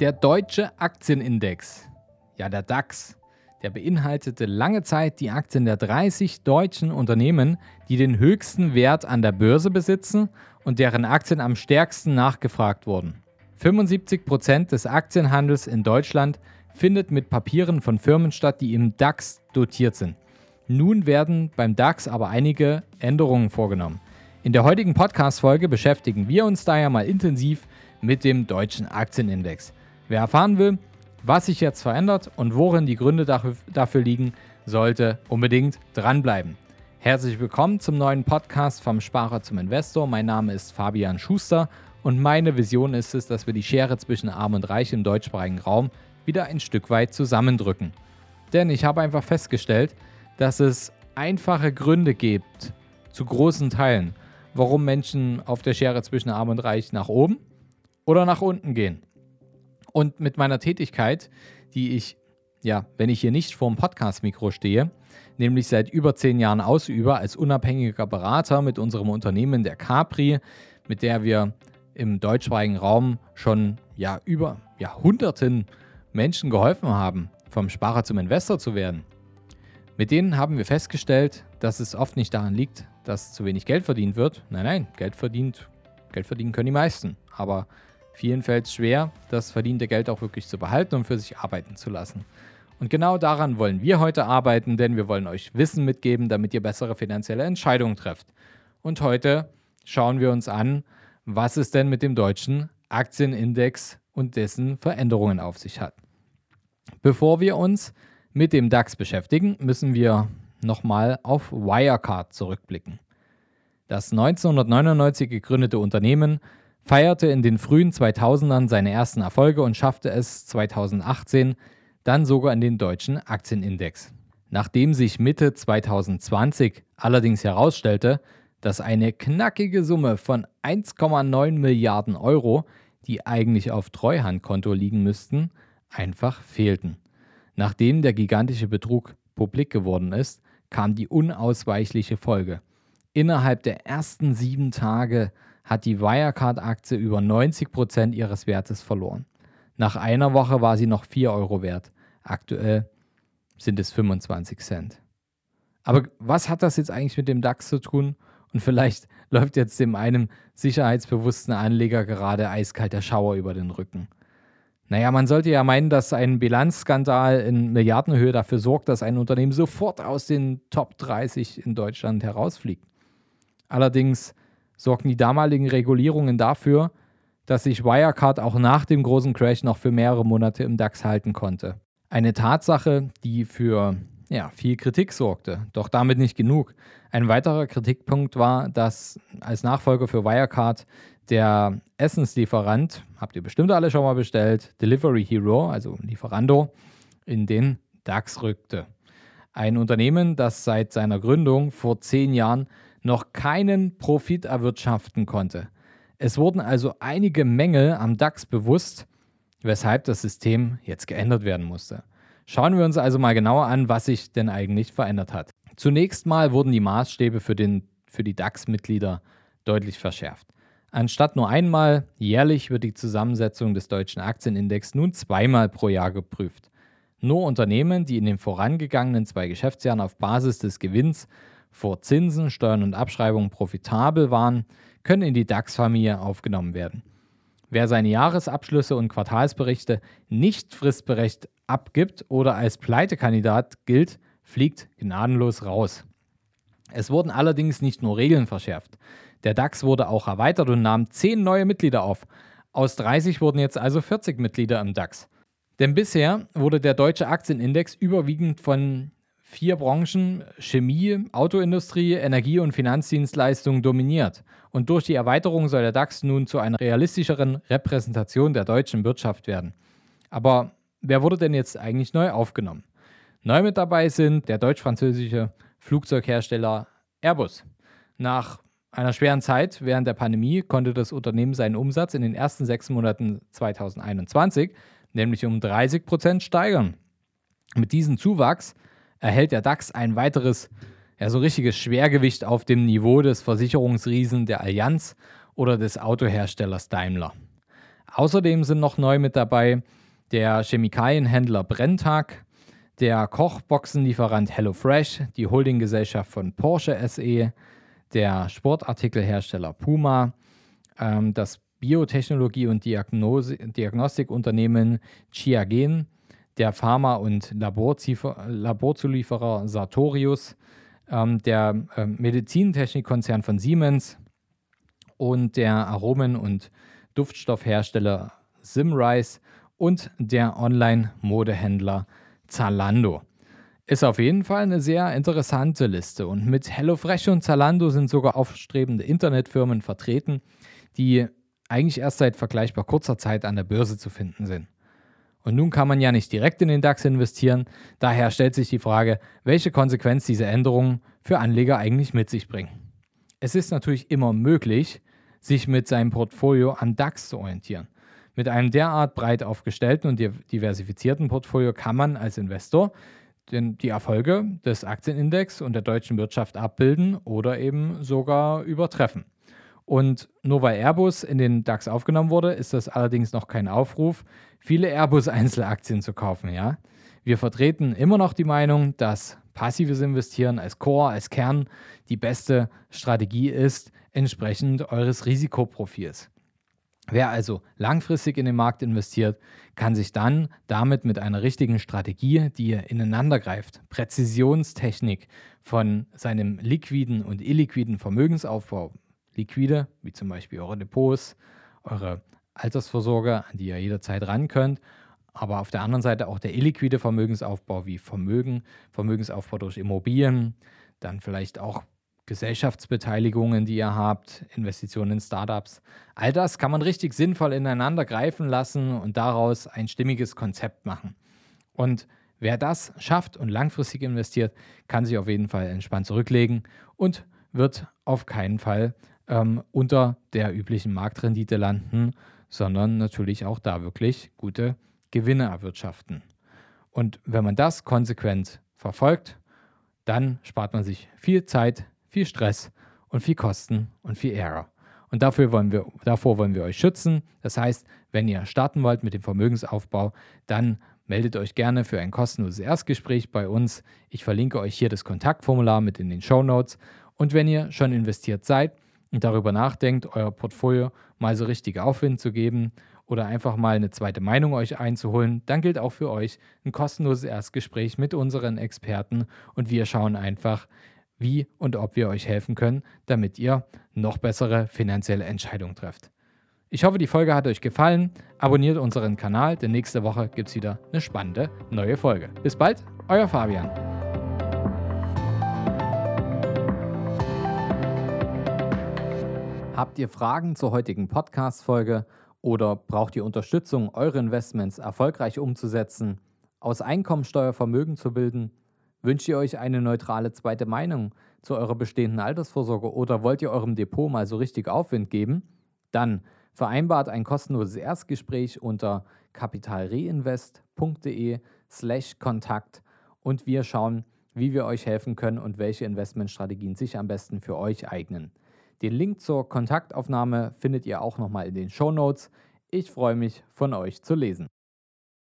Der deutsche Aktienindex, ja der DAX, der beinhaltete lange Zeit die Aktien der 30 deutschen Unternehmen, die den höchsten Wert an der Börse besitzen und deren Aktien am stärksten nachgefragt wurden. 75 Prozent des Aktienhandels in Deutschland findet mit Papieren von Firmen statt, die im DAX dotiert sind. Nun werden beim DAX aber einige Änderungen vorgenommen. In der heutigen Podcast-Folge beschäftigen wir uns daher mal intensiv mit dem deutschen Aktienindex. Wer erfahren will, was sich jetzt verändert und worin die Gründe dafür liegen, sollte unbedingt dranbleiben. Herzlich willkommen zum neuen Podcast vom Sparer zum Investor. Mein Name ist Fabian Schuster und meine Vision ist es, dass wir die Schere zwischen Arm und Reich im deutschsprachigen Raum wieder ein Stück weit zusammendrücken. Denn ich habe einfach festgestellt, dass es einfache Gründe gibt, zu großen Teilen, warum Menschen auf der Schere zwischen Arm und Reich nach oben oder nach unten gehen. Und mit meiner Tätigkeit, die ich, ja, wenn ich hier nicht vor dem Podcast-Mikro stehe, nämlich seit über zehn Jahren ausübe als unabhängiger Berater mit unserem Unternehmen der Capri, mit der wir im deutschsprachigen Raum schon ja, über Jahrhunderten Menschen geholfen haben, vom Sparer zum Investor zu werden. Mit denen haben wir festgestellt, dass es oft nicht daran liegt, dass zu wenig Geld verdient wird. Nein, nein, Geld verdient, Geld verdienen können die meisten. Aber vielen fällt es schwer, das verdiente Geld auch wirklich zu behalten und für sich arbeiten zu lassen. Und genau daran wollen wir heute arbeiten, denn wir wollen euch Wissen mitgeben, damit ihr bessere finanzielle Entscheidungen trefft. Und heute schauen wir uns an, was es denn mit dem deutschen Aktienindex und dessen Veränderungen auf sich hat. Bevor wir uns mit dem DAX beschäftigen, müssen wir nochmal auf Wirecard zurückblicken. Das 1999 gegründete Unternehmen feierte in den frühen 2000ern seine ersten Erfolge und schaffte es 2018 dann sogar in den deutschen Aktienindex. Nachdem sich Mitte 2020 allerdings herausstellte, dass eine knackige Summe von 1,9 Milliarden Euro, die eigentlich auf Treuhandkonto liegen müssten, einfach fehlten. Nachdem der gigantische Betrug publik geworden ist, kam die unausweichliche Folge. Innerhalb der ersten sieben Tage hat die Wirecard-Aktie über 90 Prozent ihres Wertes verloren. Nach einer Woche war sie noch 4 Euro wert. Aktuell sind es 25 Cent. Aber was hat das jetzt eigentlich mit dem DAX zu tun? Und vielleicht läuft jetzt dem einem sicherheitsbewussten Anleger gerade eiskalt der Schauer über den Rücken. Naja, man sollte ja meinen, dass ein Bilanzskandal in Milliardenhöhe dafür sorgt, dass ein Unternehmen sofort aus den Top 30 in Deutschland herausfliegt. Allerdings sorgten die damaligen Regulierungen dafür, dass sich Wirecard auch nach dem großen Crash noch für mehrere Monate im DAX halten konnte. Eine Tatsache, die für ja, viel Kritik sorgte, doch damit nicht genug. Ein weiterer Kritikpunkt war, dass als Nachfolger für Wirecard der Essenslieferant, habt ihr bestimmt alle schon mal bestellt, Delivery Hero, also Lieferando, in den DAX rückte. Ein Unternehmen, das seit seiner Gründung vor zehn Jahren noch keinen Profit erwirtschaften konnte. Es wurden also einige Mängel am DAX bewusst, weshalb das System jetzt geändert werden musste. Schauen wir uns also mal genauer an, was sich denn eigentlich verändert hat. Zunächst mal wurden die Maßstäbe für, den, für die DAX-Mitglieder deutlich verschärft. Anstatt nur einmal jährlich wird die Zusammensetzung des deutschen Aktienindex nun zweimal pro Jahr geprüft. Nur Unternehmen, die in den vorangegangenen zwei Geschäftsjahren auf Basis des Gewinns vor Zinsen, Steuern und Abschreibungen profitabel waren, können in die DAX-Familie aufgenommen werden. Wer seine Jahresabschlüsse und Quartalsberichte nicht fristberecht abgibt oder als Pleitekandidat gilt, fliegt gnadenlos raus. Es wurden allerdings nicht nur Regeln verschärft. Der DAX wurde auch erweitert und nahm 10 neue Mitglieder auf. Aus 30 wurden jetzt also 40 Mitglieder im DAX. Denn bisher wurde der deutsche Aktienindex überwiegend von vier Branchen Chemie, Autoindustrie, Energie und Finanzdienstleistungen dominiert. Und durch die Erweiterung soll der DAX nun zu einer realistischeren Repräsentation der deutschen Wirtschaft werden. Aber wer wurde denn jetzt eigentlich neu aufgenommen? Neu mit dabei sind der deutsch-französische Flugzeughersteller Airbus. Nach einer schweren Zeit während der Pandemie konnte das Unternehmen seinen Umsatz in den ersten sechs Monaten 2021 nämlich um 30 Prozent steigern. Mit diesem Zuwachs erhält der DAX ein weiteres, ja, so richtiges Schwergewicht auf dem Niveau des Versicherungsriesen der Allianz oder des Autoherstellers Daimler. Außerdem sind noch neu mit dabei der Chemikalienhändler Brenntag, der Kochboxenlieferant HelloFresh, die Holdinggesellschaft von Porsche SE, der Sportartikelhersteller Puma, ähm, das Biotechnologie- und Diagnose Diagnostikunternehmen Chiagen, der Pharma- und Laborzulieferer Sartorius, ähm, der äh, Medizintechnikkonzern von Siemens und der Aromen- und Duftstoffhersteller Simrise und der Online-Modehändler Zalando. Ist auf jeden Fall eine sehr interessante Liste und mit HelloFresh und Zalando sind sogar aufstrebende Internetfirmen vertreten, die eigentlich erst seit vergleichbar kurzer Zeit an der Börse zu finden sind. Und nun kann man ja nicht direkt in den DAX investieren, daher stellt sich die Frage, welche Konsequenz diese Änderungen für Anleger eigentlich mit sich bringen. Es ist natürlich immer möglich, sich mit seinem Portfolio am DAX zu orientieren. Mit einem derart breit aufgestellten und diversifizierten Portfolio kann man als Investor den, die Erfolge des Aktienindex und der deutschen Wirtschaft abbilden oder eben sogar übertreffen. Und nur weil Airbus in den DAX aufgenommen wurde, ist das allerdings noch kein Aufruf, viele Airbus-Einzelaktien zu kaufen. Ja? Wir vertreten immer noch die Meinung, dass passives Investieren als Core, als Kern die beste Strategie ist, entsprechend eures Risikoprofils. Wer also langfristig in den Markt investiert, kann sich dann damit mit einer richtigen Strategie, die ineinander greift, Präzisionstechnik von seinem liquiden und illiquiden Vermögensaufbau, liquide, wie zum Beispiel eure Depots, eure Altersvorsorge, an die ihr jederzeit ran könnt, aber auf der anderen Seite auch der illiquide Vermögensaufbau wie Vermögen, Vermögensaufbau durch Immobilien, dann vielleicht auch Gesellschaftsbeteiligungen, die ihr habt, Investitionen in Startups. All das kann man richtig sinnvoll ineinander greifen lassen und daraus ein stimmiges Konzept machen. Und wer das schafft und langfristig investiert, kann sich auf jeden Fall entspannt zurücklegen und wird auf keinen Fall ähm, unter der üblichen Marktrendite landen, sondern natürlich auch da wirklich gute Gewinne erwirtschaften. Und wenn man das konsequent verfolgt, dann spart man sich viel Zeit, viel Stress und viel Kosten und viel Ärger. Und dafür wollen wir, davor wollen wir euch schützen. Das heißt, wenn ihr starten wollt mit dem Vermögensaufbau, dann meldet euch gerne für ein kostenloses Erstgespräch bei uns. Ich verlinke euch hier das Kontaktformular mit in den Show Notes. Und wenn ihr schon investiert seid und darüber nachdenkt, euer Portfolio mal so richtig Aufwind zu geben oder einfach mal eine zweite Meinung euch einzuholen, dann gilt auch für euch ein kostenloses Erstgespräch mit unseren Experten und wir schauen einfach, wie und ob wir euch helfen können, damit ihr noch bessere finanzielle Entscheidungen trefft. Ich hoffe, die Folge hat euch gefallen. Abonniert unseren Kanal, denn nächste Woche gibt es wieder eine spannende neue Folge. Bis bald, euer Fabian. Habt ihr Fragen zur heutigen Podcast-Folge oder braucht ihr Unterstützung, eure Investments erfolgreich umzusetzen, aus Einkommensteuer Vermögen zu bilden? Wünscht ihr euch eine neutrale zweite Meinung zu eurer bestehenden Altersvorsorge oder wollt ihr eurem Depot mal so richtig Aufwind geben? Dann vereinbart ein kostenloses Erstgespräch unter kapitalreinvest.de slash Kontakt und wir schauen, wie wir euch helfen können und welche Investmentstrategien sich am besten für euch eignen. Den Link zur Kontaktaufnahme findet ihr auch nochmal in den Show Notes. Ich freue mich, von euch zu lesen.